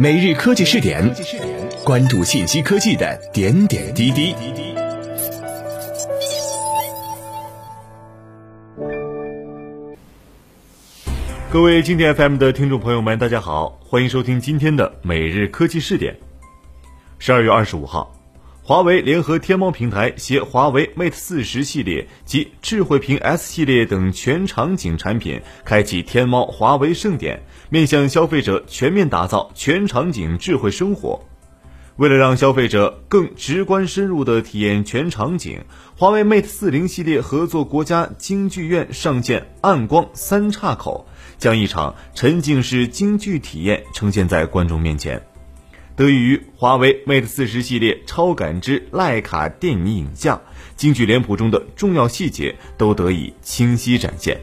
每日科技试点，关注信息科技的点点滴滴。各位经典 FM 的听众朋友们，大家好，欢迎收听今天的每日科技试点。十二月二十五号。华为联合天猫平台携华为 Mate 四十系列及智慧屏 S 系列等全场景产品，开启天猫华为盛典，面向消费者全面打造全场景智慧生活。为了让消费者更直观深入地体验全场景，华为 Mate 四零系列合作国家京剧院上线暗光三岔口，将一场沉浸式京剧体验呈现在观众面前。得益于华为 Mate 四十系列超感知徕卡电影影像，京剧脸谱中的重要细节都得以清晰展现。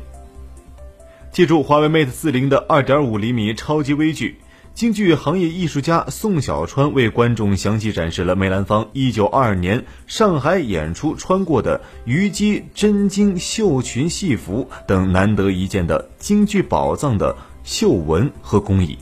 借助华为 Mate 四零的二点五厘米超级微距，京剧行业艺术家宋小川为观众详细展示了梅兰芳一九二二年上海演出穿过的虞姬真经绣裙戏服等难得一见的京剧宝藏的绣纹和工艺。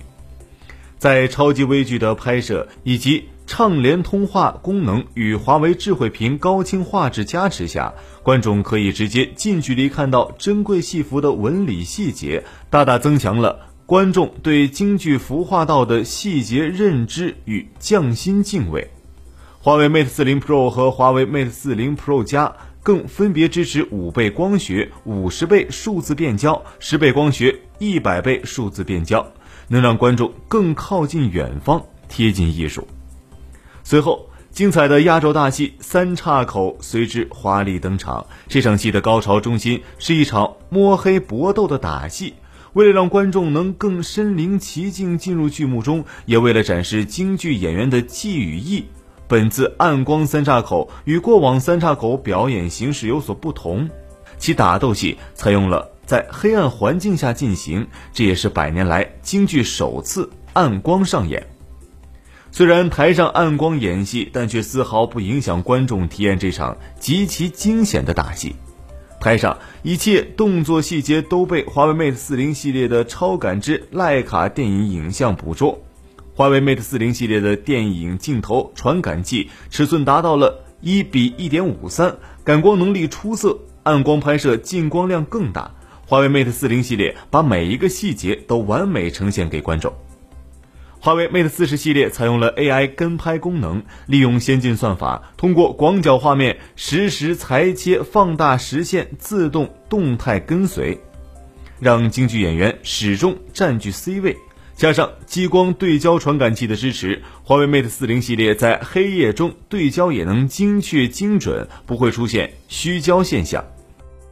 在超级微距的拍摄以及畅联通话功能与华为智慧屏高清画质加持下，观众可以直接近距离看到珍贵戏服的纹理细节，大大增强了观众对京剧服化道的细节认知与匠心敬畏。华为 Mate 40 Pro 和华为 Mate 40 Pro 加更分别支持五倍光学、五十倍数字变焦、十倍光学、一百倍数字变焦。能让观众更靠近远方，贴近艺术。随后，精彩的压轴大戏三岔口随之华丽登场。这场戏的高潮中心是一场摸黑搏斗的打戏。为了让观众能更身临其境进入剧目中，也为了展示京剧演员的技与艺，本次暗光三岔口与过往三岔口表演形式有所不同，其打斗戏采用了。在黑暗环境下进行，这也是百年来京剧首次暗光上演。虽然台上暗光演戏，但却丝毫不影响观众体验这场极其惊险的打戏。台上一切动作细节都被华为 Mate 四零系列的超感知徕卡电影影像捕捉。华为 Mate 四零系列的电影镜头传感器尺寸达到了一比一点五三，感光能力出色，暗光拍摄进光量更大。华为 Mate 四零系列把每一个细节都完美呈现给观众。华为 Mate 四十系列采用了 AI 跟拍功能，利用先进算法，通过广角画面实时裁切、放大、实现自动动态跟随，让京剧演员始终占据 C 位。加上激光对焦传感器的支持，华为 Mate 四零系列在黑夜中对焦也能精确精准，不会出现虚焦现象。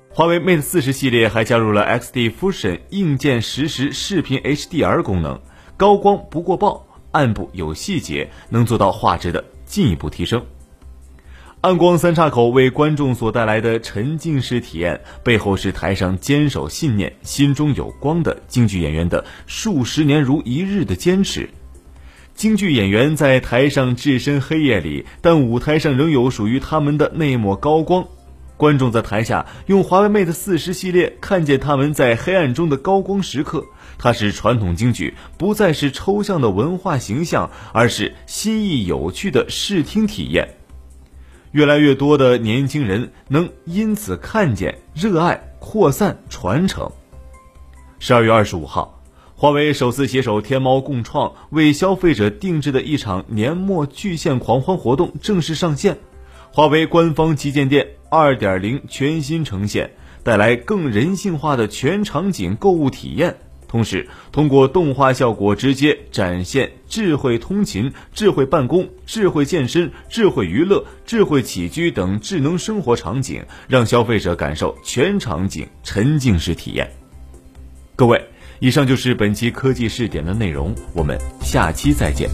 华为 Mate 四十系列还加入了 XD Fusion 硬件实时视频 HDR 功能，高光不过曝，暗部有细节，能做到画质的进一步提升。暗光三岔口为观众所带来的沉浸式体验，背后是台上坚守信念、心中有光的京剧演员的数十年如一日的坚持。京剧演员在台上置身黑夜里，但舞台上仍有属于他们的那抹高光。观众在台下用华为 Mate 四十系列看见他们在黑暗中的高光时刻，它使传统京剧不再是抽象的文化形象，而是新意有趣的视听体验。越来越多的年轻人能因此看见、热爱、扩散、传承。十二月二十五号，华为首次携手天猫共创，为消费者定制的一场年末巨献狂欢活动正式上线。华为官方旗舰店二点零全新呈现，带来更人性化的全场景购物体验。同时，通过动画效果直接展现智慧通勤、智慧办公、智慧健身、智慧娱乐、智慧起居等智能生活场景，让消费者感受全场景沉浸式体验。各位，以上就是本期科技试点的内容，我们下期再见。